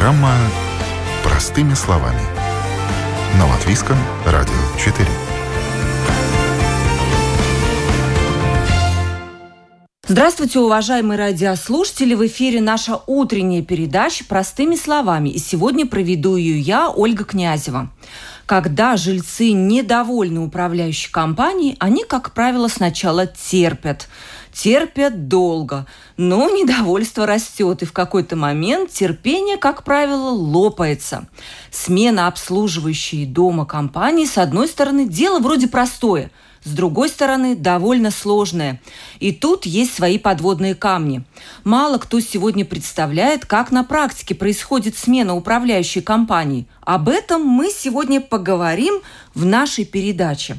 Программа «Простыми словами». На Латвийском радио 4. Здравствуйте, уважаемые радиослушатели! В эфире наша утренняя передача «Простыми словами». И сегодня проведу ее я, Ольга Князева. Когда жильцы недовольны управляющей компанией, они, как правило, сначала терпят – терпят долго, но недовольство растет, и в какой-то момент терпение, как правило, лопается. Смена обслуживающей дома компании, с одной стороны, дело вроде простое – с другой стороны, довольно сложное. И тут есть свои подводные камни. Мало кто сегодня представляет, как на практике происходит смена управляющей компании. Об этом мы сегодня поговорим в нашей передаче.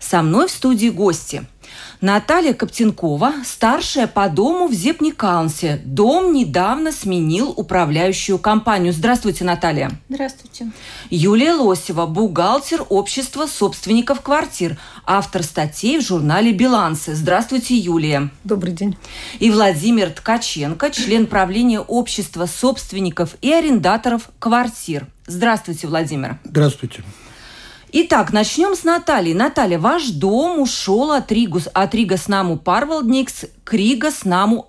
Со мной в студии гости – Наталья Коптенкова, старшая по дому в Зепникаунсе. Дом недавно сменил управляющую компанию. Здравствуйте, Наталья. Здравствуйте. Юлия Лосева, бухгалтер общества собственников квартир, автор статей в журнале «Билансы». Здравствуйте, Юлия. Добрый день. И Владимир Ткаченко, член правления общества собственников и арендаторов квартир. Здравствуйте, Владимир. Здравствуйте. Итак, начнем с Натальи. Наталья, ваш дом ушел от, Ригус, от Рига с Парвалдникс к Рига с наму.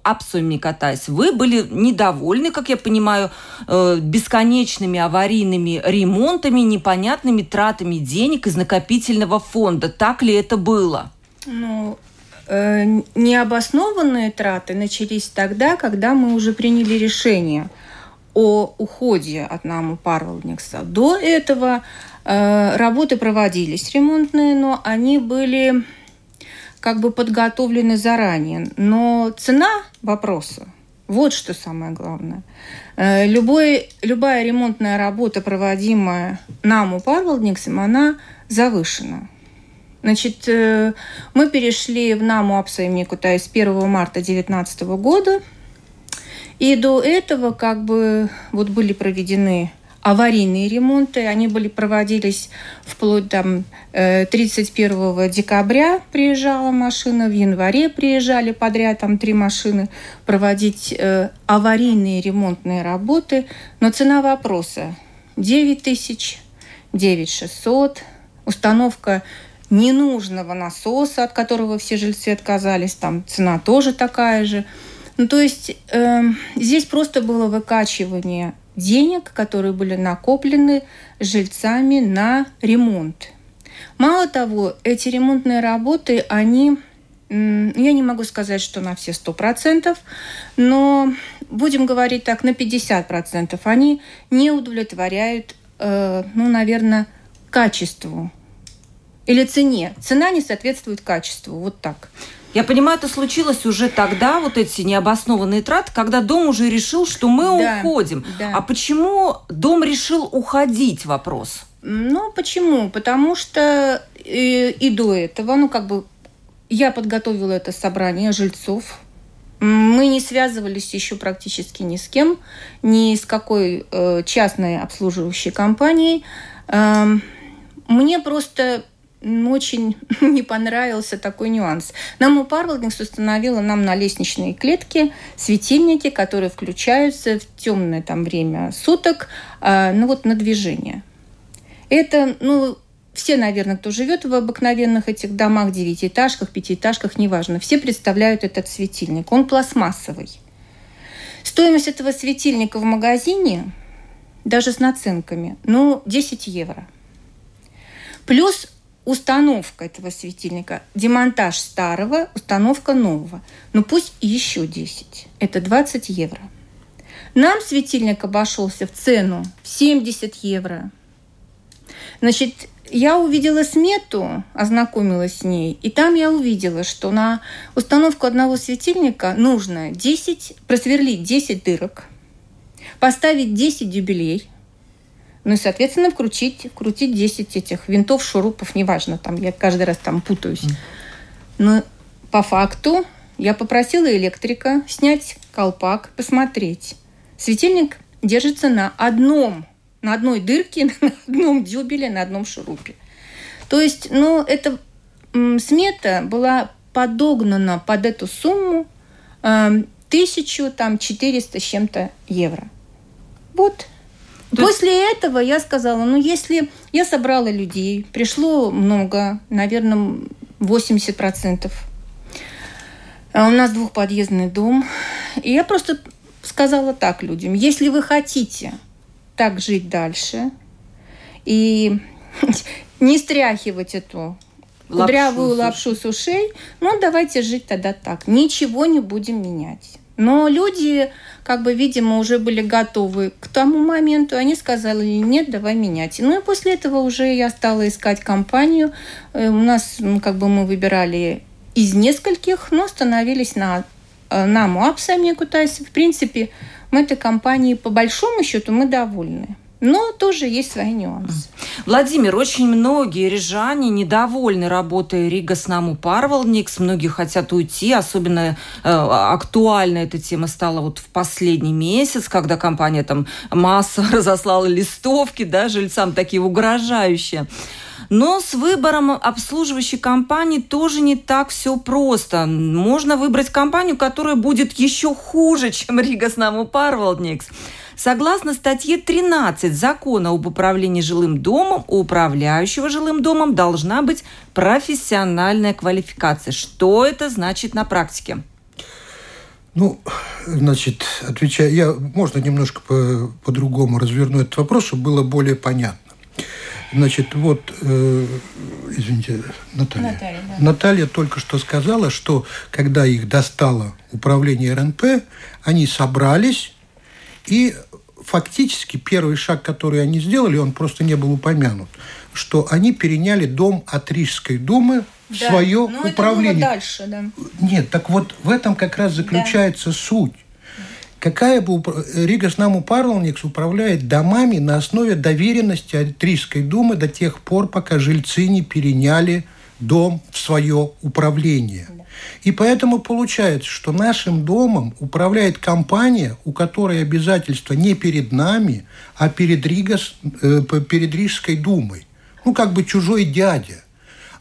Вы были недовольны, как я понимаю, э, бесконечными аварийными ремонтами, непонятными тратами денег из накопительного фонда. Так ли это было? Ну, э, необоснованные траты начались тогда, когда мы уже приняли решение о уходе от наму Парвалдникса. До этого работы проводились ремонтные, но они были как бы подготовлены заранее. Но цена вопроса вот что самое главное. Э, любой, любая ремонтная работа, проводимая нам у Парвалдниксом, она завышена. Значит, э, мы перешли в НАМУ Апсаимнику с 1 марта 2019 года. И до этого как бы вот были проведены аварийные ремонты. Они были, проводились вплоть там 31 э, декабря приезжала машина, в январе приезжали подряд там три машины проводить э, аварийные ремонтные работы. Но цена вопроса 9 тысяч, 9 600, установка ненужного насоса, от которого все жильцы отказались, там цена тоже такая же. Ну, то есть э, здесь просто было выкачивание денег, которые были накоплены жильцами на ремонт. Мало того, эти ремонтные работы, они, я не могу сказать, что на все сто процентов, но будем говорить так, на 50 процентов, они не удовлетворяют, э, ну, наверное, качеству или цене. Цена не соответствует качеству, вот так. Я понимаю, это случилось уже тогда, вот эти необоснованные траты, когда дом уже решил, что мы да, уходим. Да. А почему дом решил уходить, вопрос? Ну, почему? Потому что и, и до этого, ну, как бы, я подготовила это собрание жильцов. Мы не связывались еще практически ни с кем, ни с какой э, частной обслуживающей компанией. Э, мне просто очень не понравился такой нюанс. Нам у Парвелдингс установила нам на лестничные клетки светильники, которые включаются в темное там время суток, э, ну вот на движение. Это, ну, все, наверное, кто живет в обыкновенных этих домах, девятиэтажках, пятиэтажках, неважно, все представляют этот светильник. Он пластмассовый. Стоимость этого светильника в магазине, даже с наценками, ну, 10 евро. Плюс установка этого светильника, демонтаж старого, установка нового. Ну пусть еще 10. Это 20 евро. Нам светильник обошелся в цену в 70 евро. Значит, я увидела смету, ознакомилась с ней, и там я увидела, что на установку одного светильника нужно 10, просверлить 10 дырок, поставить 10 дюбелей, ну и, соответственно, вкрутить, вкрутить 10 этих винтов, шурупов, неважно, там я каждый раз там путаюсь. Но по факту я попросила электрика снять колпак, посмотреть. Светильник держится на одном, на одной дырке, на одном дюбеле, на одном шурупе. То есть, ну, эта смета была подогнана под эту сумму э, 1400 с чем-то евро. Вот После этого я сказала, ну если я собрала людей, пришло много, наверное, 80%. А у нас двухподъездный дом. И я просто сказала так людям, если вы хотите так жить дальше и не стряхивать эту лапшу кудрявую лапшу с ушей, ну давайте жить тогда так. Ничего не будем менять. Но люди, как бы, видимо, уже были готовы к тому моменту. Они сказали, нет, давай менять. Ну и после этого уже я стала искать компанию. Э, у нас, как бы, мы выбирали из нескольких, но остановились на, э, на Муапсаме Кутайсе. В принципе, мы этой компанией, по большому счету, мы довольны. Но тоже есть свои нюансы. Владимир, очень многие рижане недовольны работой Рига с Наму Парвалникс. Многие хотят уйти. Особенно э, актуальна эта тема стала вот в последний месяц, когда компания там масса разослала листовки, да, жильцам такие угрожающие. Но с выбором обслуживающей компании тоже не так все просто. Можно выбрать компанию, которая будет еще хуже, чем Рига с Наму Парвалникс. Согласно статье 13 Закона об управлении жилым домом, у управляющего жилым домом должна быть профессиональная квалификация. Что это значит на практике? Ну, значит, отвечая, я, можно немножко по, по-другому разверну этот вопрос, чтобы было более понятно. Значит, вот, э, извините, Наталья. Наталья, да. Наталья только что сказала, что когда их достало управление РНП, они собрались и фактически первый шаг, который они сделали, он просто не был упомянут, что они переняли дом от Рижской думы в да, свое но управление. Это дальше, да. Нет, так вот в этом как раз заключается да. суть. Какая бы Рига с нам Парламникс управляет домами на основе доверенности от Рижской думы до тех пор, пока жильцы не переняли дом в свое управление. И поэтому получается, что нашим домом управляет компания, у которой обязательства не перед нами, а перед, Ригас, э, перед Рижской думой. Ну, как бы чужой дядя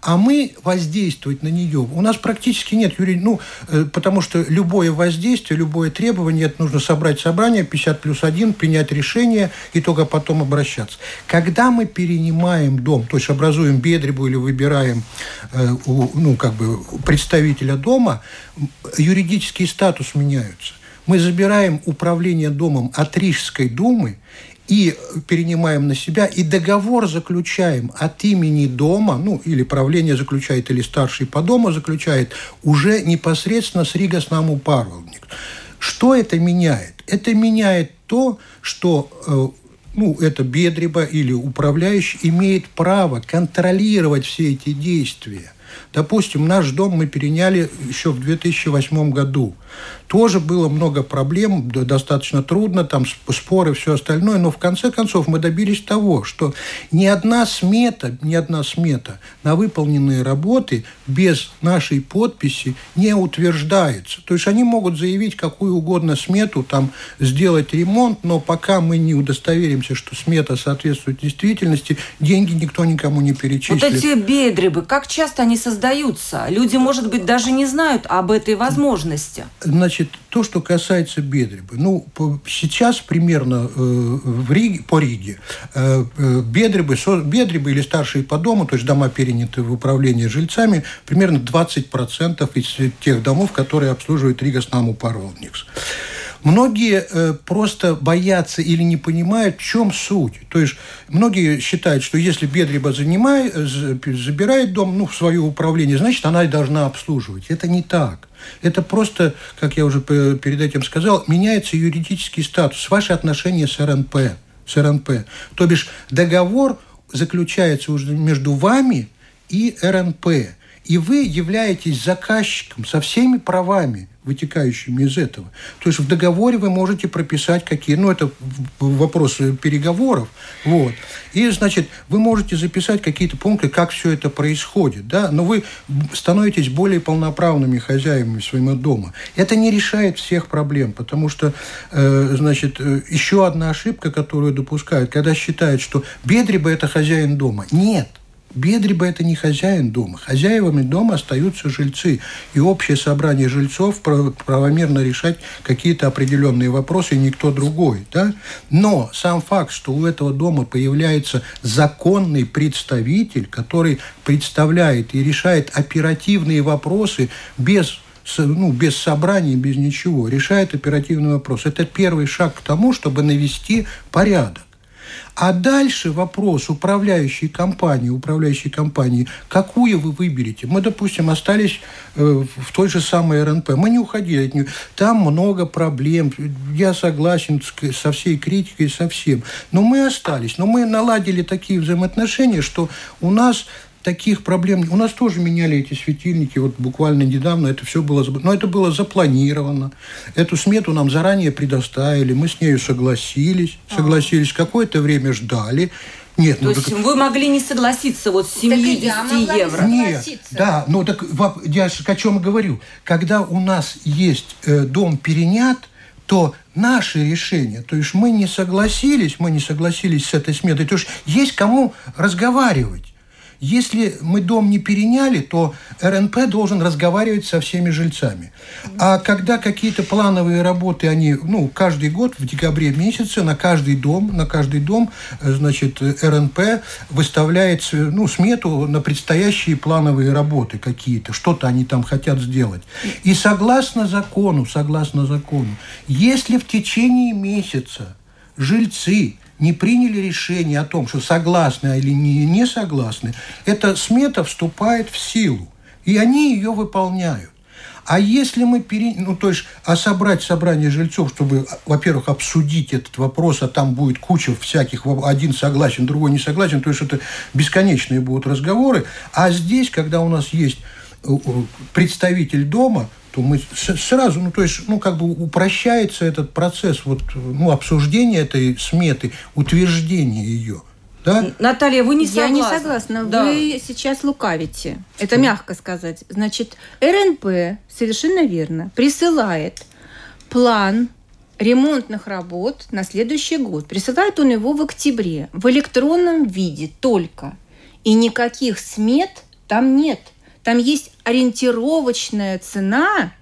а мы воздействовать на нее. У нас практически нет юри... ну, э, потому что любое воздействие, любое требование, это нужно собрать собрание 50 плюс 1, принять решение и только потом обращаться. Когда мы перенимаем дом, то есть образуем бедребу или выбираем э, ну, как бы представителя дома, юридический статус меняется. Мы забираем управление домом от Рижской думы и перенимаем на себя, и договор заключаем от имени дома, ну, или правление заключает, или старший по дому заключает, уже непосредственно с Рига с наму парвалник. Что это меняет? Это меняет то, что э, ну, это Бедреба или управляющий имеет право контролировать все эти действия. Допустим, наш дом мы переняли еще в 2008 году. Тоже было много проблем, достаточно трудно, там споры, все остальное, но в конце концов мы добились того, что ни одна смета, ни одна смета на выполненные работы без нашей подписи не утверждается. То есть они могут заявить какую угодно смету, там сделать ремонт, но пока мы не удостоверимся, что смета соответствует действительности, деньги никто никому не перечислит. Вот эти бедребы, как часто они создаются? Люди, может быть, даже не знают об этой возможности. Значит, то, что касается Бедребы. Ну, сейчас примерно э, в Риге, по Риге э, э, Бедребы, со, Бедребы или старшие по дому, то есть дома переняты в управление жильцами, примерно 20% из тех домов, которые обслуживает Рига Снаму Паролникс. Многие э, просто боятся или не понимают, в чем суть. То есть многие считают, что если Бедриба занимает, забирает дом ну, в свое управление, значит, она и должна обслуживать. Это не так. Это просто, как я уже перед этим сказал, меняется юридический статус, ваши отношения с РНП. С РНП. То бишь договор заключается уже между вами и РНП. И вы являетесь заказчиком со всеми правами вытекающими из этого. То есть в договоре вы можете прописать какие, ну это вопрос переговоров, вот. И значит вы можете записать какие-то пункты, как все это происходит, да, но вы становитесь более полноправными хозяевами своего дома. Это не решает всех проблем, потому что, э, значит, э, еще одна ошибка, которую допускают, когда считают, что Бедриба это хозяин дома. Нет. Бедриба – это не хозяин дома. Хозяевами дома остаются жильцы. И общее собрание жильцов правомерно решать какие-то определенные вопросы, никто другой. Да? Но сам факт, что у этого дома появляется законный представитель, который представляет и решает оперативные вопросы без ну, без собраний, без ничего, решает оперативный вопрос. Это первый шаг к тому, чтобы навести порядок. А дальше вопрос управляющей компании, управляющей компании, какую вы выберете. Мы, допустим, остались э, в той же самой РНП. Мы не уходили от нее. Там много проблем. Я согласен со всей критикой, со всем. Но мы остались. Но мы наладили такие взаимоотношения, что у нас таких проблем. У нас тоже меняли эти светильники, вот буквально недавно это все было, но это было запланировано. Эту смету нам заранее предоставили, мы с нею согласились, а. согласились, какое-то время ждали. Нет, То ну, есть так... вы могли не согласиться вот с 70 евро? Нет, да, ну так я же о чем говорю. Когда у нас есть э, дом перенят, то наши решения, то есть мы не согласились, мы не согласились с этой сметой, то есть есть кому разговаривать. Если мы дом не переняли, то РНП должен разговаривать со всеми жильцами. А когда какие-то плановые работы, они, ну, каждый год в декабре месяце на каждый дом, на каждый дом, э, значит, РНП выставляет, ну, смету на предстоящие плановые работы какие-то, что-то они там хотят сделать. И согласно закону, согласно закону, если в течение месяца жильцы не приняли решение о том, что согласны или не, не согласны, эта смета вступает в силу. И они ее выполняют. А если мы пере... ну, то есть, а собрать собрание жильцов, чтобы, во-первых, обсудить этот вопрос, а там будет куча всяких, один согласен, другой не согласен, то есть это бесконечные будут разговоры. А здесь, когда у нас есть э, представитель дома, то мы сразу, ну, то есть, ну, как бы упрощается этот процесс вот, ну, обсуждения этой сметы, утверждения ее. Да? Наталья, вы не согласны? Я не согласна. Да. Вы сейчас лукавите. Это мягко сказать. Значит, РНП совершенно верно присылает план ремонтных работ на следующий год. Присылает он его в октябре в электронном виде только. И никаких смет там нет. Там есть ориентировочная цена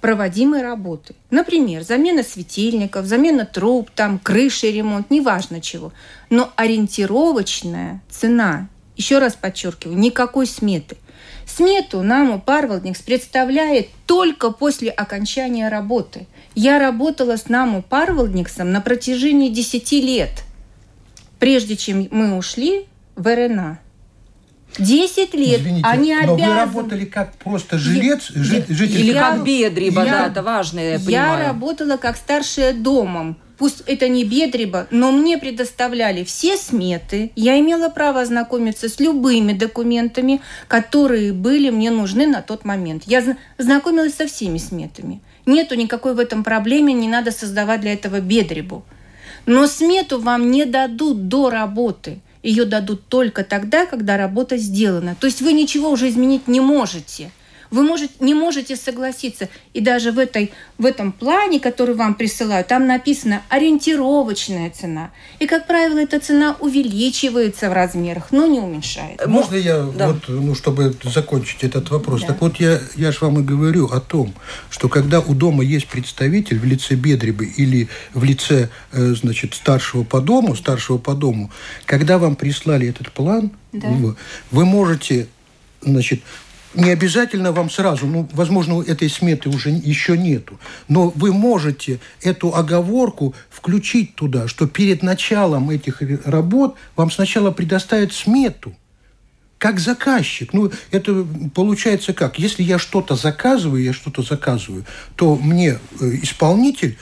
проводимой работы. Например, замена светильников, замена труб, там, крыши ремонт, неважно чего. Но ориентировочная цена, еще раз подчеркиваю, никакой сметы. Смету нам Парвалдникс представляет только после окончания работы. Я работала с Наму Парвалдниксом на протяжении 10 лет, прежде чем мы ушли в РНА. 10 лет. Извините, они но обязаны... вы работали как просто жилец, я, жи, житель... Или как бедриба, я, да, это важно, я, я понимаю. Я работала как старшая домом. Пусть это не бедриба, но мне предоставляли все сметы. Я имела право ознакомиться с любыми документами, которые были мне нужны на тот момент. Я знакомилась со всеми сметами. Нету никакой в этом проблемы, не надо создавать для этого бедребу. Но смету вам не дадут до работы – ее дадут только тогда, когда работа сделана. То есть вы ничего уже изменить не можете – вы можете, не можете согласиться. И даже в, этой, в этом плане, который вам присылают, там написано ориентировочная цена. И, как правило, эта цена увеличивается в размерах, но не уменьшается. Можно я, да. вот, ну, чтобы закончить этот вопрос? Да. Так вот, я, я же вам и говорю о том, что когда у дома есть представитель в лице Бедребы или в лице, э, значит, старшего по дому, старшего по дому, когда вам прислали этот план, да. вы, вы можете значит, не обязательно вам сразу, ну, возможно, этой сметы уже еще нету, но вы можете эту оговорку включить туда, что перед началом этих работ вам сначала предоставят смету, как заказчик. Ну, это получается как? Если я что-то заказываю, я что-то заказываю, то мне э, исполнитель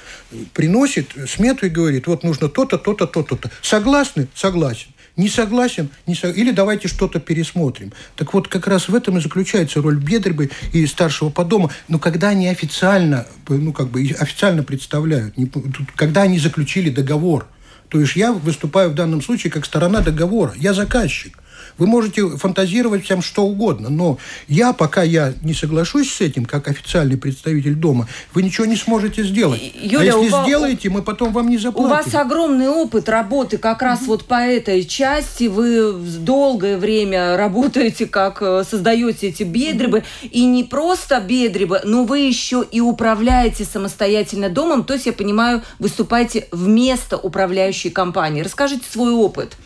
приносит смету и говорит, вот нужно то-то, то-то, то-то. Согласны? Согласен. Не согласен? Не со... Или давайте что-то пересмотрим. Так вот, как раз в этом и заключается роль Бедребы и старшего по дому. Но когда они официально, ну, как бы официально представляют, не... когда они заключили договор, то есть я выступаю в данном случае как сторона договора. Я заказчик. Вы можете фантазировать всем что угодно, но я, пока я не соглашусь с этим, как официальный представитель дома, вы ничего не сможете сделать. Юля, а если у сделаете, мы потом вам не заплатим. У вас огромный опыт работы как раз mm-hmm. вот по этой части. Вы долгое время работаете, как э, создаете эти бедребы. Mm-hmm. И не просто бедребы, но вы еще и управляете самостоятельно домом. То есть, я понимаю, выступаете вместо управляющей компании. Расскажите свой опыт.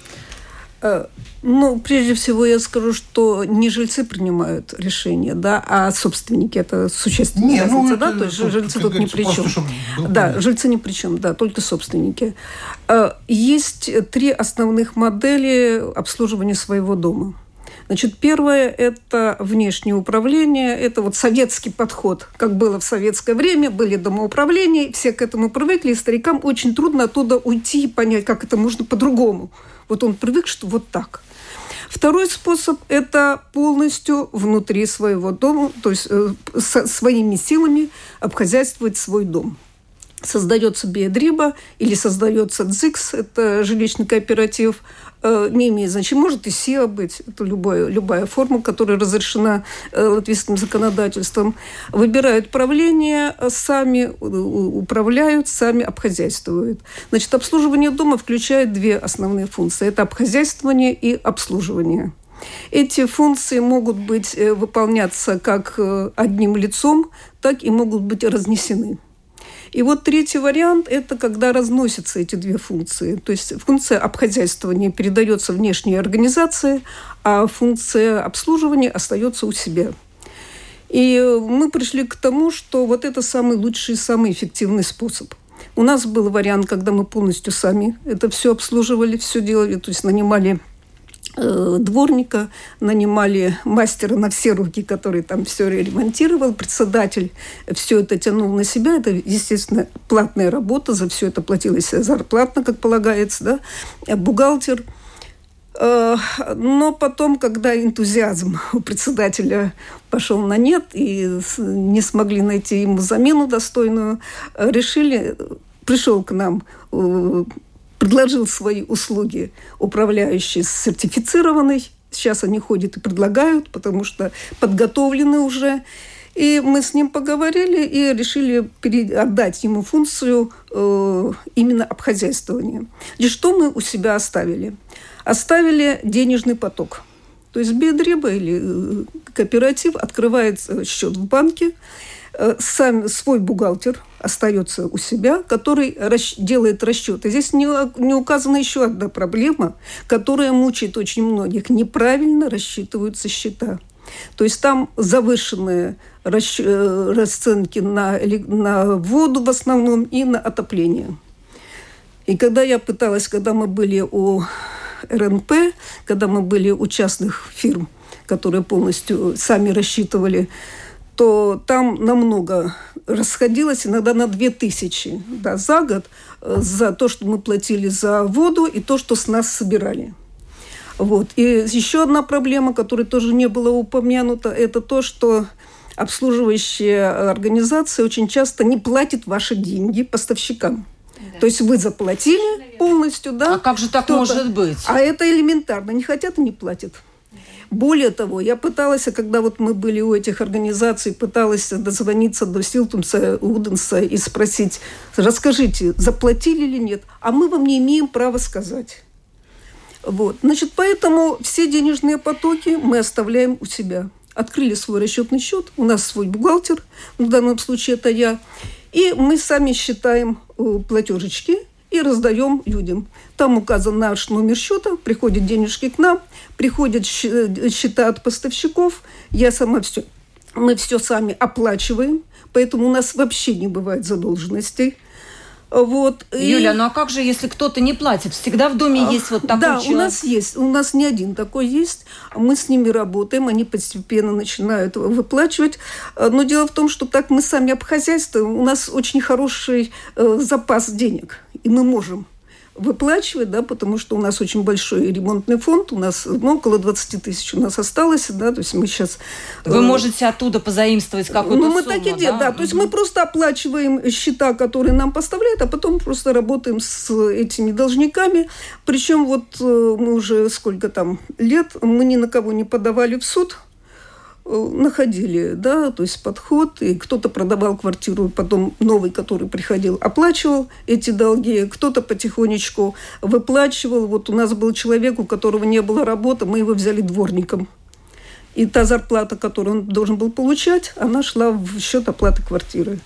Э, ну, прежде всего я скажу, что не жильцы принимают решение, да, а собственники. Это существенная не, разница, ну, да? То есть жильцы тут ни при чем. Да, жильцы ни при чем, да, только собственники. Э, есть три основных модели обслуживания своего дома. Значит, первое – это внешнее управление, это вот советский подход, как было в советское время, были домоуправления, все к этому привыкли, и старикам очень трудно оттуда уйти и понять, как это можно по-другому. Вот он привык, что вот так. Второй способ – это полностью внутри своего дома, то есть э, со, своими силами обхозяйствовать свой дом создается Биодриба или создается ДЗИКС, это жилищный кооператив, Э, не имеет значения. Может и СИА быть, это любая, любая форма, которая разрешена э, латвийским законодательством. Выбирают правление, э, сами управляют, сами обхозяйствуют. Значит, обслуживание дома включает две основные функции. Это обхозяйствование и обслуживание. Эти функции могут быть выполняться как одним лицом, так и могут быть разнесены. И вот третий вариант – это когда разносятся эти две функции. То есть функция обхозяйствования передается внешней организации, а функция обслуживания остается у себя. И мы пришли к тому, что вот это самый лучший, самый эффективный способ. У нас был вариант, когда мы полностью сами это все обслуживали, все делали, то есть нанимали дворника, нанимали мастера на все руки, который там все ремонтировал, председатель все это тянул на себя. Это, естественно, платная работа, за все это платилась зарплатно, как полагается, да. Бухгалтер. Э, но потом, когда энтузиазм у председателя пошел на нет и не смогли найти ему замену достойную, решили, пришел к нам э, предложил свои услуги управляющий сертифицированный. Сейчас они ходят и предлагают, потому что подготовлены уже. И мы с ним поговорили и решили отдать ему функцию э, именно обхозяйствования. И что мы у себя оставили? Оставили денежный поток. То есть Бедреба или э, кооператив открывает счет в банке, сам свой бухгалтер остается у себя, который расч- делает расчеты. Здесь не, не указана еще одна проблема, которая мучает очень многих. Неправильно рассчитываются счета. То есть там завышенные расч... Э, расценки на, на воду в основном и на отопление. И когда я пыталась, когда мы были у РНП, когда мы были у частных фирм, которые полностью сами рассчитывали то там намного расходилось, иногда на 2000 да, за год, э, за то, что мы платили за воду и то, что с нас собирали. Вот. И еще одна проблема, которая тоже не была упомянута, это то, что обслуживающая организация очень часто не платит ваши деньги поставщикам. Да. То есть вы заплатили полностью, да? А как же так может быть? А это элементарно. Не хотят и не платят. Более того, я пыталась, когда вот мы были у этих организаций, пыталась дозвониться до Силтумса, Уденса и спросить, расскажите, заплатили или нет, а мы вам не имеем права сказать. Вот. Значит, поэтому все денежные потоки мы оставляем у себя. Открыли свой расчетный счет, у нас свой бухгалтер, в данном случае это я, и мы сами считаем э, платежечки – и раздаем людям. Там указан наш номер счета, приходят денежки к нам, приходят счета от поставщиков, я сама все, мы все сами оплачиваем, поэтому у нас вообще не бывает задолженностей. Вот. Юля, и... ну а как же, если кто-то не платит? Всегда в доме а, есть вот такой да, человек? у нас есть. У нас не один такой есть. Мы с ними работаем, они постепенно начинают выплачивать. Но дело в том, что так мы сами обхозяйствуем. У нас очень хороший э, запас денег, и мы можем выплачивать, да, потому что у нас очень большой ремонтный фонд, у нас ну, около 20 тысяч у нас осталось, да, то есть мы сейчас... Вы э, можете оттуда позаимствовать какую-то Ну, мы сумму, так и делаем, да, да, то есть мы просто оплачиваем счета, которые нам поставляют, а потом просто работаем с этими должниками, причем вот э, мы уже сколько там лет, мы ни на кого не подавали в суд, находили, да, то есть подход, и кто-то продавал квартиру, потом новый, который приходил, оплачивал эти долги, кто-то потихонечку выплачивал. Вот у нас был человек, у которого не было работы, мы его взяли дворником. И та зарплата, которую он должен был получать, она шла в счет оплаты квартиры.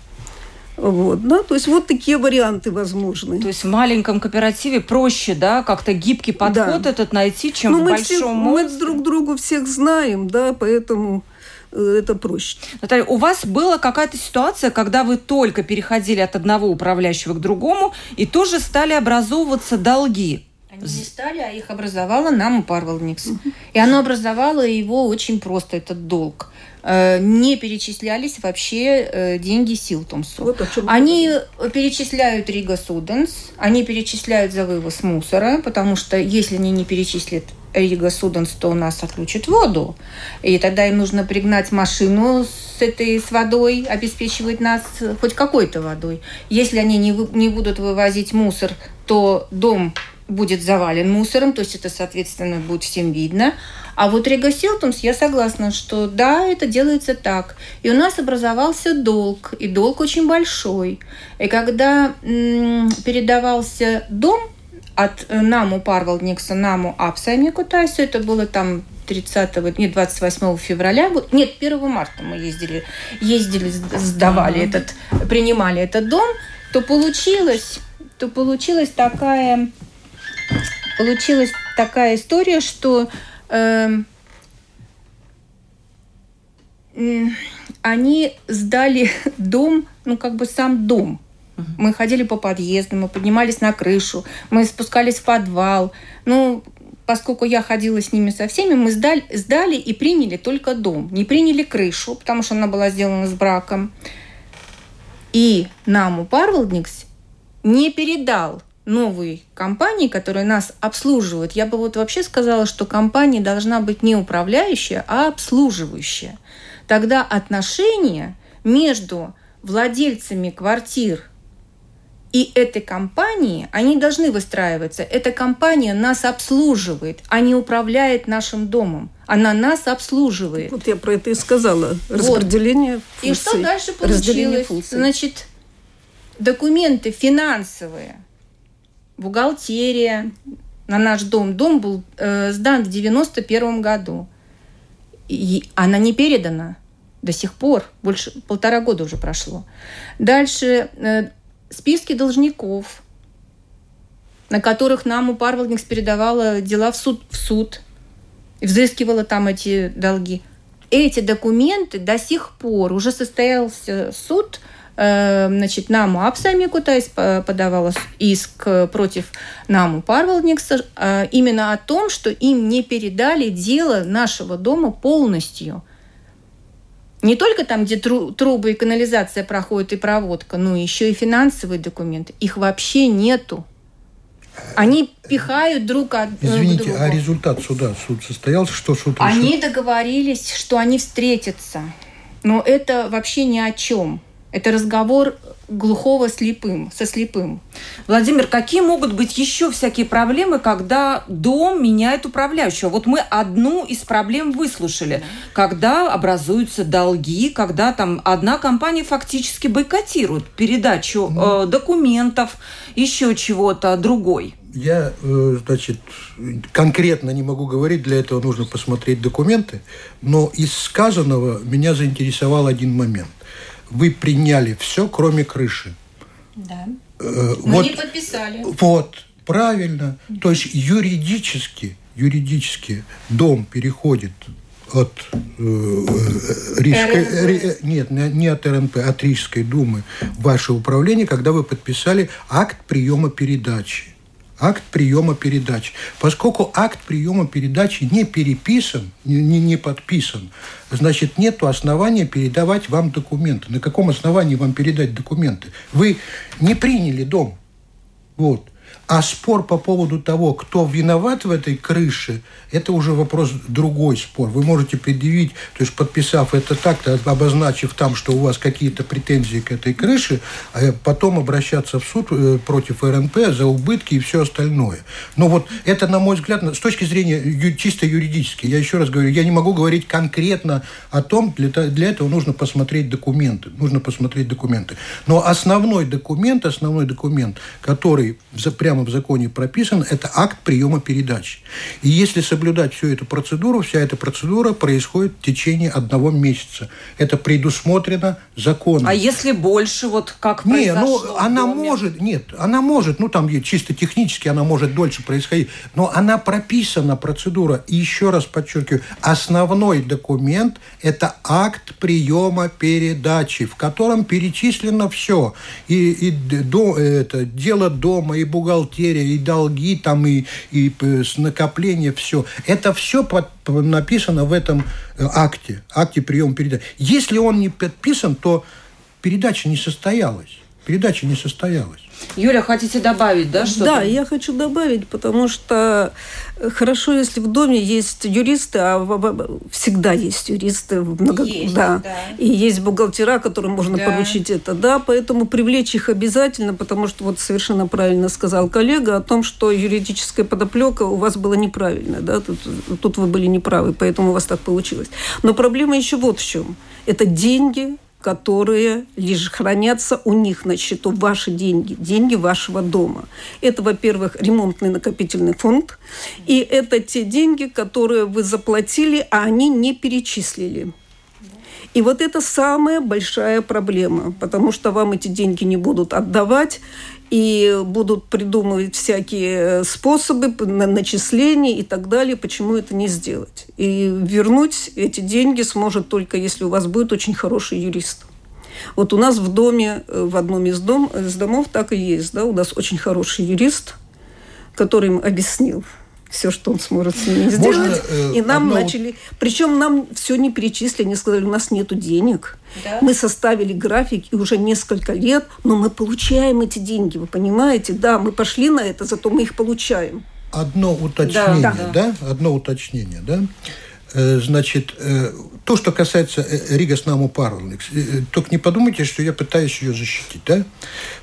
Вот, да, то есть вот такие варианты возможны. То есть в маленьком кооперативе проще, да, как-то гибкий подход да. этот найти, чем Но ну, в мы большом все, Мы друг другу всех знаем, да, поэтому э, это проще. Наталья, у вас была какая-то ситуация, когда вы только переходили от одного управляющего к другому и тоже стали образовываться долги? Они не стали, а их образовала Namu pārvaldnieks. И оно образовало его очень просто, этот долг. Э, не перечислялись вообще э, деньги Силтумсу. Вот они перечисляют Rīgas ūdens, они перечисляют за вывоз мусора, потому что если они не перечислят Rīgas ūdens, то у нас отключат воду. И тогда им нужно пригнать машину с этой с водой, обеспечивать нас хоть какой-то водой. Если они не, вы, не будут вывозить мусор, то дом будет завален мусором, то есть это, соответственно, будет всем видно. А вот Рега Силтумс, я согласна, что да, это делается так. И у нас образовался долг, и долг очень большой. И когда м- передавался дом от э, Наму Парвалдникса Наму Апсами Кутайсу, это было там 30 нет, 28 февраля, нет, 1 марта мы ездили, ездили, сдавали этот, принимали этот дом, то получилось, то получилась такая, получилась такая история, что э, они сдали дом, ну как бы сам дом. Мы ходили по подъездам, мы поднимались на крышу, мы спускались в подвал. Ну, поскольку я ходила с ними со всеми, мы сдали, сдали и приняли только дом. Не приняли крышу, потому что она была сделана с браком. И нам у Парвалдникс не передал новой компании, которая нас обслуживает, я бы вот вообще сказала, что компания должна быть не управляющая, а обслуживающая. Тогда отношения между владельцами квартир и этой компании, они должны выстраиваться. Эта компания нас обслуживает, а не управляет нашим домом. Она нас обслуживает. Вот я про это и сказала. Распределение вот. функций. И что дальше получилось? Значит, документы финансовые – бухгалтерия на наш дом. Дом был э, сдан в 91 году. И она не передана до сих пор. Больше полтора года уже прошло. Дальше э, списки должников, на которых нам у Парвелникс передавала дела в суд, в суд и взыскивала там эти долги. Эти документы до сих пор уже состоялся суд – Эм, значит, Наму Апсами Кутайс подавала иск против Наму Парвалдникса э, именно о том, что им не передали дело нашего дома полностью. Не только там, где трубы и канализация проходят и проводка, но еще и финансовые документы. Их вообще нету. Они пихают друг от Извините, друга. а результат суда? Суд состоялся? Что суд решил? Они договорились, что они встретятся. Но это вообще ни о чем. Это разговор глухого слепым, со слепым. Владимир, какие могут быть еще всякие проблемы, когда дом меняет управляющего? Вот мы одну из проблем выслушали. Когда образуются долги, когда там одна компания фактически бойкотирует передачу э, документов, еще чего-то другой. Я, э, значит, конкретно не могу говорить, для этого нужно посмотреть документы, но из сказанного меня заинтересовал один момент вы приняли все, кроме крыши. Да. Э, Мы вот, не подписали. Вот, правильно. То есть юридически, юридически дом переходит от э, э Рижской, э, нет, не от РНП, от Рижской думы в ваше управление, когда вы подписали акт приема передачи акт приема передач. Поскольку акт приема передачи не переписан, не, не подписан, значит, нет основания передавать вам документы. На каком основании вам передать документы? Вы не приняли дом. Вот. А спор по поводу того, кто виноват в этой крыше, это уже вопрос другой спор. Вы можете предъявить, то есть подписав это так-то, обозначив там, что у вас какие-то претензии к этой крыше, а потом обращаться в суд э, против РНП за убытки и все остальное. Но вот это, на мой взгляд, с точки зрения чисто юридически, я еще раз говорю, я не могу говорить конкретно о том, для этого нужно посмотреть документы. Нужно посмотреть документы. Но основной документ, основной документ, который прямо прямо в законе прописан, это акт приема передачи. И если соблюдать всю эту процедуру, вся эта процедура происходит в течение одного месяца. Это предусмотрено законом. А если больше, вот как не, ну, она может, нет, она может, ну, там чисто технически она может дольше происходить, но она прописана, процедура. И еще раз подчеркиваю, основной документ – это акт приема передачи, в котором перечислено все. И, и до, это, дело дома, и бухгалтерия, бухгалтерия, и долги там, и, и накопление, все. Это все под, написано в этом э, акте, акте приема передачи. Если он не подписан, то передача не состоялась. Передача не состоялась. Юля, хотите добавить, да, что-то? Да, я хочу добавить, потому что хорошо, если в доме есть юристы, а всегда есть юристы. Много... Есть, да. да. И есть бухгалтера, которым можно да. поручить это, да, поэтому привлечь их обязательно, потому что вот совершенно правильно сказал коллега о том, что юридическая подоплека у вас была неправильная, да, тут, тут вы были неправы, поэтому у вас так получилось. Но проблема еще вот в чем. Это деньги, которые лишь хранятся у них на счету, ваши деньги, деньги вашего дома. Это, во-первых, ремонтный накопительный фонд, и это те деньги, которые вы заплатили, а они не перечислили. И вот это самая большая проблема, потому что вам эти деньги не будут отдавать, и будут придумывать всякие способы начислений и так далее, почему это не сделать. И вернуть эти деньги сможет только, если у вас будет очень хороший юрист. Вот у нас в доме, в одном из, дом, из домов так и есть. Да? У нас очень хороший юрист, который им объяснил, все, что он сможет с ними сделать. Можно, э, и нам одно... начали... Причем нам все не перечислили, они сказали, у нас нет денег. Да? Мы составили график, и уже несколько лет, но мы получаем эти деньги, вы понимаете? Да, мы пошли на это, зато мы их получаем. Одно уточнение, да? да. да? Одно уточнение, да? Э, значит, э, то, что касается э, Рига с Наму Парвелникс, только не подумайте, что я пытаюсь ее защитить, да?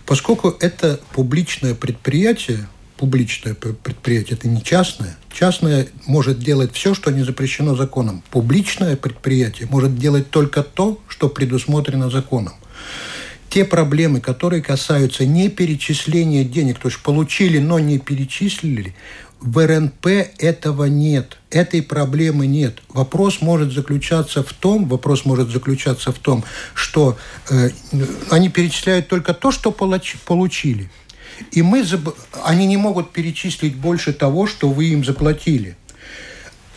Поскольку это публичное предприятие, публичное предприятие, это не частное. Частное может делать все, что не запрещено законом. Публичное предприятие может делать только то, что предусмотрено законом. Те проблемы, которые касаются не перечисления денег, то есть получили, но не перечислили, в РНП этого нет, этой проблемы нет. Вопрос может заключаться в том, вопрос может заключаться в том, что э, они перечисляют только то, что получили. И мы, заб... они не могут перечислить больше того, что вы им заплатили.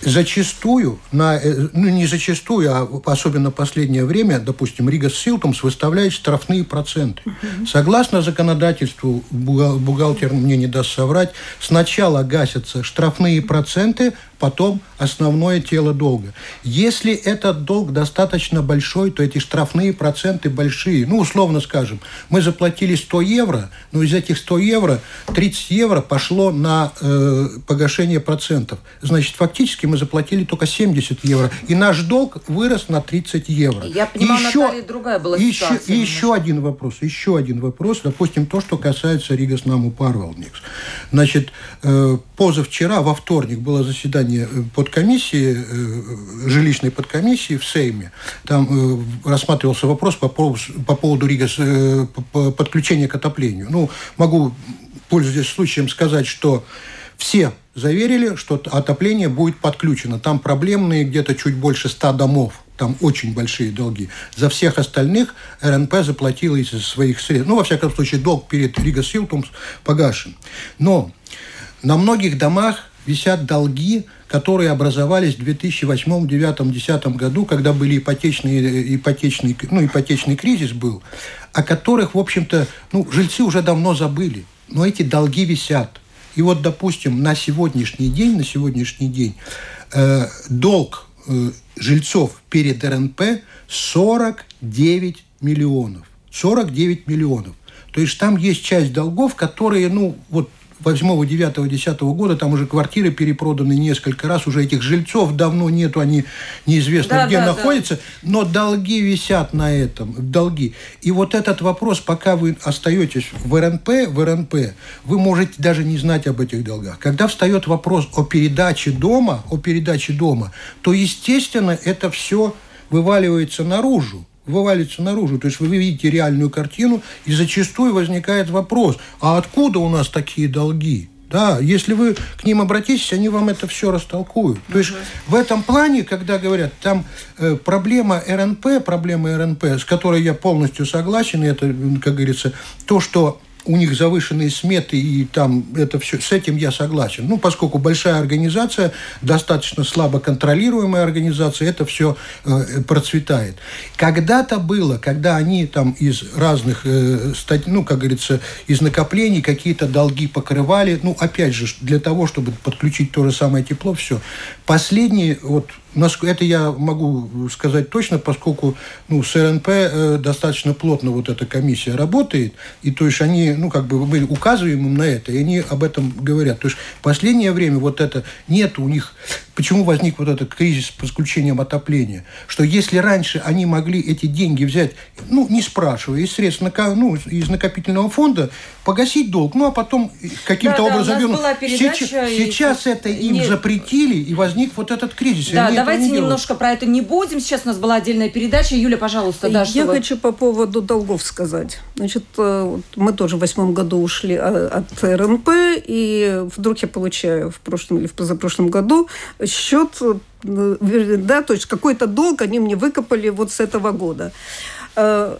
Зачастую, на, э, ну не зачастую, а особенно в последнее время, допустим, Рига Силтумс выставляет штрафные проценты. Угу. Согласно законодательству, бухгалтер мне не даст соврать, сначала гасятся штрафные проценты, потом основное тело долга. Если этот долг достаточно большой, то эти штрафные проценты большие. Ну, условно скажем, мы заплатили 100 евро, но из этих 100 евро 30 евро пошло на э, погашение процентов. Значит, фактически мы заплатили только 70 евро. И наш долг вырос на 30 евро. Я понимаю, еще, Наталья, другая была еще, ситуация. И еще один вопрос. Еще один вопрос. Допустим, то, что касается Рига с Наму Парвалникс. Значит, э, позавчера, во вторник, было заседание э, подкомиссии, э, жилищной подкомиссии в Сейме. Там э, рассматривался вопрос по по поводу Рига, подключения к отоплению. Ну, могу, пользуясь случаем, сказать, что все заверили, что отопление будет подключено. Там проблемные где-то чуть больше ста домов. Там очень большие долги. За всех остальных РНП заплатила из своих средств. Ну, во всяком случае, долг перед Рига Силтумс погашен. Но на многих домах висят долги, которые образовались в 2008, 2009, 2010 году, когда были ипотечные, ипотечный, ну, ипотечный кризис был, о которых, в общем-то, ну, жильцы уже давно забыли. Но эти долги висят. И вот, допустим, на сегодняшний день, на сегодняшний день э, долг э, жильцов перед РНП 49 миллионов. 49 миллионов. То есть там есть часть долгов, которые, ну, вот 8, 9, 10 года, там уже квартиры перепроданы несколько раз, уже этих жильцов давно нету, они неизвестно да, где да, находятся, да. но долги висят на этом, долги. И вот этот вопрос, пока вы остаетесь в РНП, в РНП, вы можете даже не знать об этих долгах. Когда встает вопрос о передаче дома, о передаче дома, то, естественно, это все вываливается наружу вывалится наружу. То есть вы видите реальную картину, и зачастую возникает вопрос, а откуда у нас такие долги? Да, если вы к ним обратитесь, они вам это все растолкуют. То есть в этом плане, когда говорят, там э, проблема РНП, проблема РНП, с которой я полностью согласен, это, как говорится, то, что у них завышенные сметы, и там это все, с этим я согласен. Ну, поскольку большая организация, достаточно слабо контролируемая организация, это все э, процветает. Когда-то было, когда они там из разных, э, стать, ну, как говорится, из накоплений какие-то долги покрывали, ну, опять же, для того, чтобы подключить то же самое тепло, все. Последние, вот это я могу сказать точно, поскольку ну, с РНП э, достаточно плотно вот эта комиссия работает, и то есть они, ну, как бы мы указываем им на это, и они об этом говорят. То есть в последнее время вот это нет у них Почему возник вот этот кризис с подключением отопления? Что если раньше они могли эти деньги взять, ну, не спрашивая, из средств, ну, из накопительного фонда, погасить долг, ну, а потом каким-то да, образом... Да, у нас была передача, сейчас, и... сейчас это им не... запретили, и возник вот этот кризис. Да, давайте не немножко про это не будем. Сейчас у нас была отдельная передача. Юля, пожалуйста, да, Я хочу по поводу долгов сказать. Значит, э, мы тоже в восьмом году ушли а, от РНП, и вдруг я получаю в прошлом или в позапрошлом году счет, э, да, то есть какой-то долг они мне выкопали вот с этого года. Э,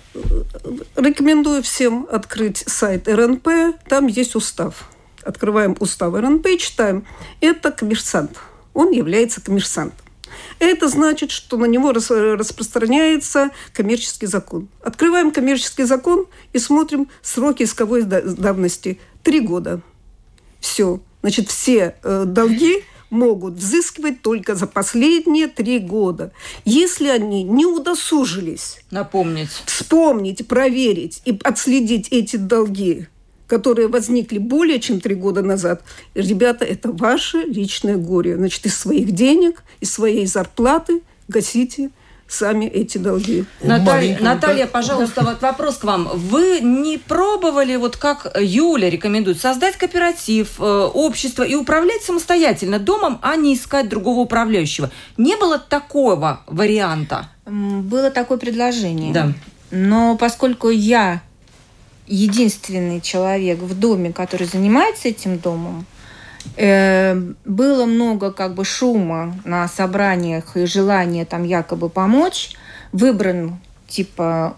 рекомендую всем открыть сайт РНП, там есть устав. Открываем устав РНП читаем. Это коммерсант. Он является коммерсантом. Это значит, что на него распространяется коммерческий закон. Открываем коммерческий закон и смотрим сроки исковой давности. Три года. Все. Значит, все э, долги могут взыскивать только за последние три года. Если они не удосужились напомнить, вспомнить, проверить и отследить эти долги, которые возникли более чем три года назад, ребята, это ваше личное горе. Значит, из своих денег, из своей зарплаты гасите сами эти долги. Наталья, Наталья пожалуйста, вот вопрос к вам. Вы не пробовали, вот как Юля рекомендует, создать кооператив, э, общество и управлять самостоятельно домом, а не искать другого управляющего? Не было такого варианта? Было такое предложение. Да. Но поскольку я единственный человек в доме, который занимается этим домом, было много как бы шума на собраниях и желания там якобы помочь. Выбран типа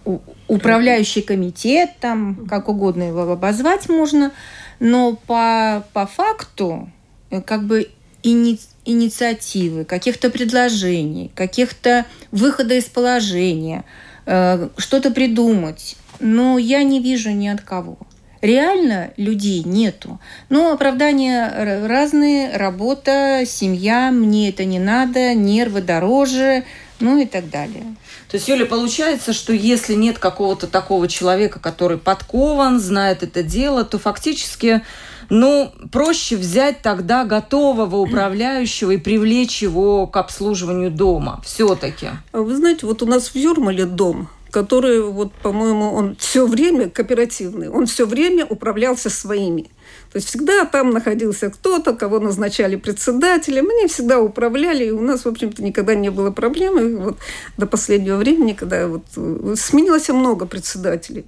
управляющий комитет, там как угодно его обозвать можно, но по, по факту э, как бы ини, инициативы, каких-то предложений, каких-то выхода из положения, э, что-то придумать, но я не вижу ни от кого. Реально людей нету. Но оправдания разные, работа, семья, мне это не надо, нервы дороже, ну и так далее. То есть, Юля, получается, что если нет какого-то такого человека, который подкован, знает это дело, то фактически ну, проще взять тогда готового управляющего и привлечь его к обслуживанию дома все-таки. Вы знаете, вот у нас в Юрмале дом, который, вот, по-моему, он все время кооперативный, он все время управлялся своими. То есть всегда там находился кто-то, кого назначали председателем, они всегда управляли, и у нас, в общем-то, никогда не было проблем. И вот до последнего времени, когда вот э, сменилось много председателей.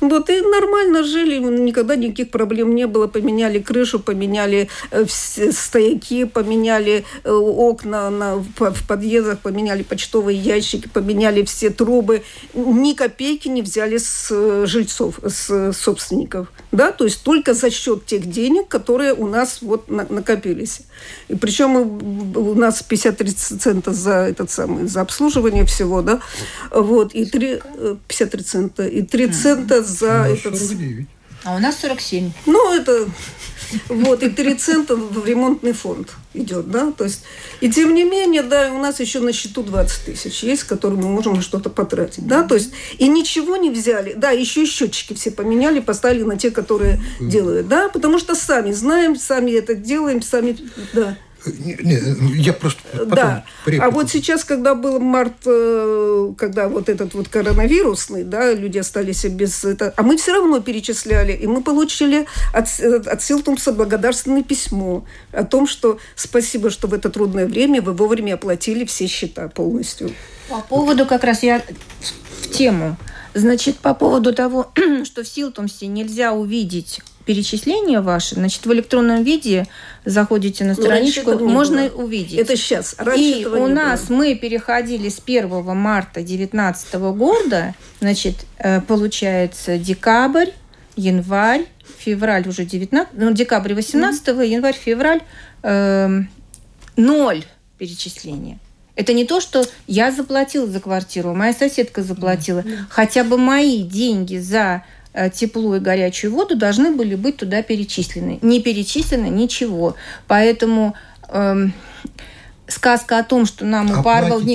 Вот, и нормально жили, никогда никаких проблем не было. Поменяли крышу, поменяли э, стояки, поменяли э, окна на, в подъездах, поменяли почтовые ящики, поменяли все трубы. Ни копейки не взяли с э, жильцов, с собственников. Да? То есть только за счет тех денег, которые у нас вот накопились. И причем у нас 53 цента за этот самый, за обслуживание всего, да, вот, и 3, 53 цента, и 3 цента за ну, этот... 49. А у нас 47. Ну, это вот, и 3 цента в ремонтный фонд идет, да, то есть, и тем не менее, да, у нас еще на счету 20 тысяч есть, которые мы можем на что-то потратить, да, то есть, и ничего не взяли, да, еще и счетчики все поменяли, поставили на те, которые делают, да, потому что сами знаем, сами это делаем, сами, да. Не, не, я просто потом Да. А вот сейчас, когда был март, э, когда вот этот вот коронавирусный, да, люди остались без этого, а мы все равно перечисляли, и мы получили от, от Силтумса благодарственное письмо о том, что спасибо, что в это трудное время вы вовремя оплатили все счета полностью. По поводу как раз я в тему. Значит, по поводу того, что в Силтумсе нельзя увидеть перечисления ваши, значит, в электронном виде заходите на ну, страничку, ну, можно было. увидеть. Это сейчас. Раньше И у нас было. мы переходили с 1 марта 2019 года, значит, э, получается декабрь, январь, февраль уже 19, ну, декабрь 18, mm-hmm. январь, февраль, э, ноль перечисления. Это не то, что я заплатила за квартиру, моя соседка заплатила. Mm-hmm. Хотя бы мои деньги за тепло и горячую воду должны были быть туда перечислены. Не перечислено ничего. Поэтому эм, сказка о том, что нам а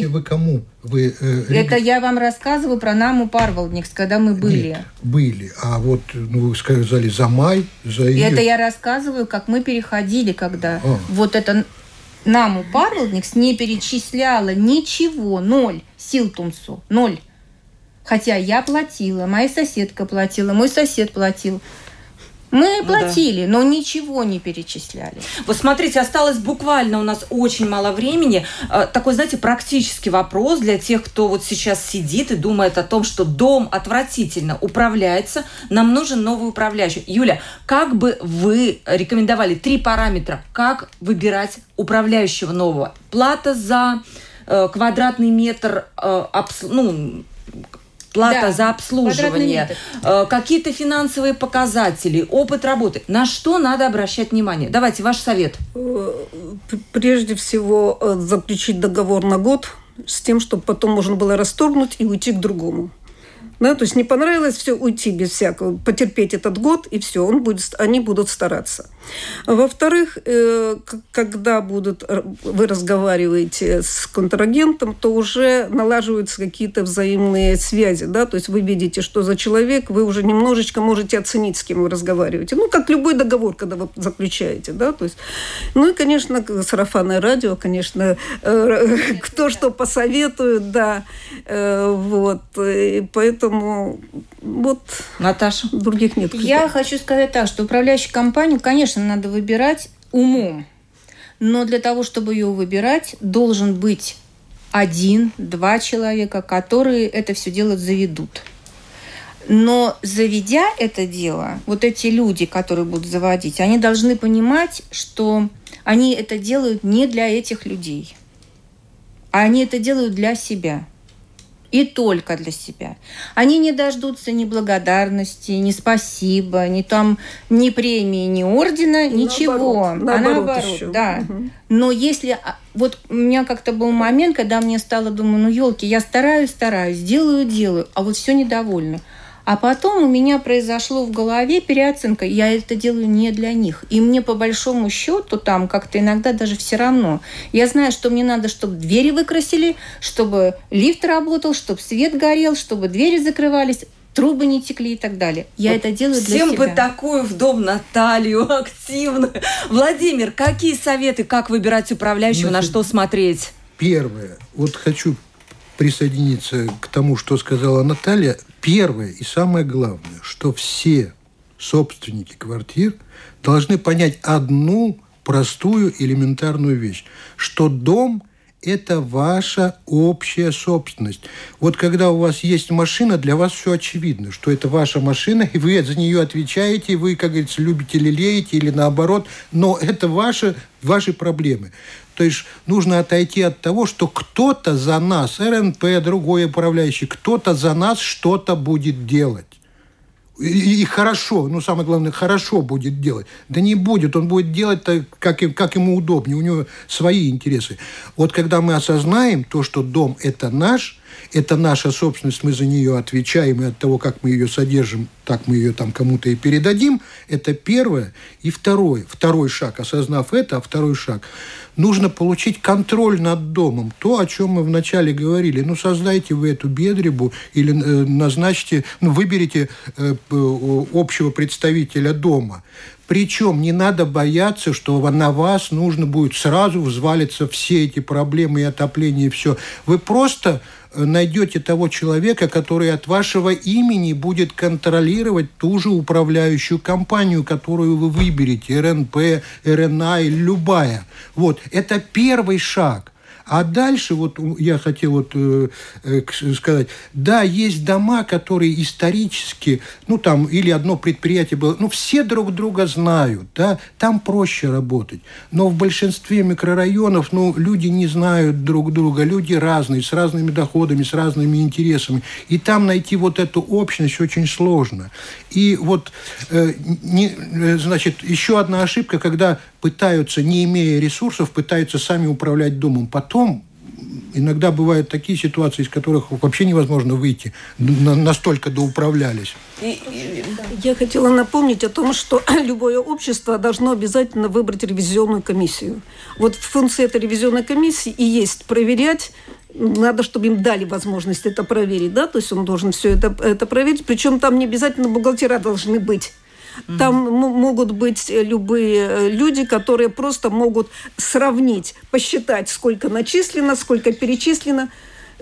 вы кому? Вы, э, Это я вам рассказываю про нам упарвалдникс, когда мы были. Нет, были. А вот, ну, вы сказали, за май, за июль. Это я рассказываю, как мы переходили, когда а. вот это нам упарвалдникс не перечисляла ничего, ноль, силтумсу, ноль. Хотя я платила, моя соседка платила, мой сосед платил. Мы ну, платили, да. но ничего не перечисляли. Вот смотрите, осталось буквально у нас очень мало времени. Э, такой, знаете, практический вопрос для тех, кто вот сейчас сидит и думает о том, что дом отвратительно управляется, нам нужен новый управляющий. Юля, как бы вы рекомендовали три параметра, как выбирать управляющего нового? Плата за э, квадратный метр, э, ну, плата да, за обслуживание, э, какие-то финансовые показатели, опыт работы. На что надо обращать внимание? Давайте ваш совет. Э, прежде всего э, заключить договор на год с тем, чтобы потом можно было расторгнуть и уйти к другому. Да, то есть не понравилось все уйти без всякого, потерпеть этот год и все, он будет, они будут стараться. Во-вторых, э, когда будут, вы разговариваете с контрагентом, то уже налаживаются какие-то взаимные связи, да, то есть вы видите, что за человек, вы уже немножечко можете оценить, с кем вы разговариваете. Ну, как любой договор, когда вы заключаете, да, то есть, ну и, конечно, сарафанное радио, конечно, э, кто что посоветует, да, э, вот, и поэтому Поэтому вот Наташа. других нет. Я хочу сказать так, что управляющую компанию, конечно, надо выбирать умом. Но для того, чтобы ее выбирать, должен быть один-два человека, которые это все дело заведут. Но заведя это дело, вот эти люди, которые будут заводить, они должны понимать, что они это делают не для этих людей, а они это делают для себя и только для себя. Они не дождутся ни благодарности, ни спасибо, ни там ни премии, ни ордена, ничего. Наоборот, наоборот, а наоборот еще. да. Угу. Но если а, вот у меня как-то был момент, когда мне стало думаю, ну елки, я стараюсь, стараюсь, делаю, делаю, а вот все недовольны. А потом у меня произошло в голове переоценка. Я это делаю не для них. И мне по большому счету там как-то иногда даже все равно. Я знаю, что мне надо, чтобы двери выкрасили, чтобы лифт работал, чтобы свет горел, чтобы двери закрывались трубы не текли и так далее. Я вот это делаю для себя. Всем бы такую в дом Наталью активную. Владимир, какие советы, как выбирать управляющего, Значит, на что смотреть? Первое. Вот хочу присоединиться к тому, что сказала Наталья. Первое и самое главное, что все собственники квартир должны понять одну простую элементарную вещь, что дом – это ваша общая собственность. Вот когда у вас есть машина, для вас все очевидно, что это ваша машина, и вы за нее отвечаете, вы, как говорится, любите, лелеете или наоборот, но это ваши, ваши проблемы. То есть нужно отойти от того, что кто-то за нас, РНП, другой управляющий, кто-то за нас что-то будет делать. И, и хорошо, ну самое главное, хорошо будет делать. Да не будет, он будет делать так, как, как ему удобнее, у него свои интересы. Вот когда мы осознаем то, что дом – это наш, это наша собственность, мы за нее отвечаем, и от того, как мы ее содержим, так мы ее там кому-то и передадим. Это первое. И второе. Второй шаг, осознав это, а второй шаг. Нужно получить контроль над домом. То, о чем мы вначале говорили. Ну, создайте вы эту бедребу или э, назначьте, ну, выберите э, общего представителя дома. Причем не надо бояться, что на вас нужно будет сразу взвалиться все эти проблемы и отопление, и все. Вы просто найдете того человека, который от вашего имени будет контролировать ту же управляющую компанию, которую вы выберете, РНП, РНА или любая. Вот, это первый шаг. А дальше вот я хотел вот э, э сказать, да, есть дома, которые исторически, ну там или одно предприятие было, ну все друг друга знают, да, там проще работать. Но в большинстве микрорайонов, ну люди не знают друг друга, люди разные, с разными доходами, с разными интересами, и там найти вот эту общность очень сложно. И вот, э, не, э, значит, еще одна ошибка, когда пытаются, не имея ресурсов, пытаются сами управлять домом. Потом иногда бывают такие ситуации, из которых вообще невозможно выйти. Настолько доуправлялись. Я хотела напомнить о том, что любое общество должно обязательно выбрать ревизионную комиссию. Вот функция этой ревизионной комиссии и есть проверять надо, чтобы им дали возможность это проверить, да, то есть он должен все это, это проверить, причем там не обязательно бухгалтера должны быть. Там могут быть э, любые э, люди, которые просто могут сравнить, посчитать, сколько начислено, сколько перечислено.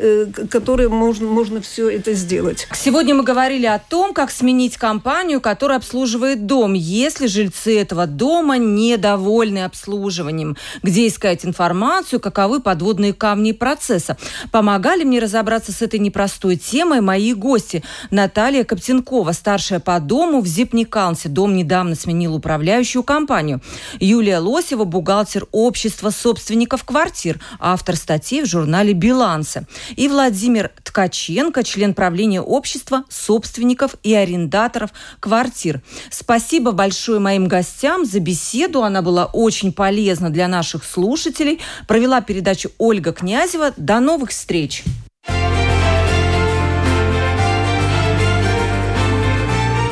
Э, которые можно, можно все это сделать. Сегодня мы говорили о том, как сменить компанию, которая обслуживает дом, если жильцы этого дома недовольны обслуживанием. Где искать информацию, каковы подводные камни процесса. Помогали мне разобраться с этой непростой темой мои гости. Наталья Коптенкова, старшая по дому в Зипникалнсе. Дом недавно сменил управляющую компанию. Юлия Лосева, бухгалтер общества собственников квартир, автор статей в журнале «Билансы» и Владимир Ткаченко, член правления общества собственников и арендаторов квартир. Спасибо большое моим гостям за беседу. Она была очень полезна для наших слушателей. Провела передачу Ольга Князева. До новых встреч!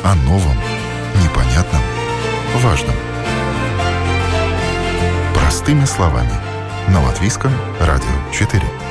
О новом, непонятном, важном. Простыми словами. На Латвийском радио 4.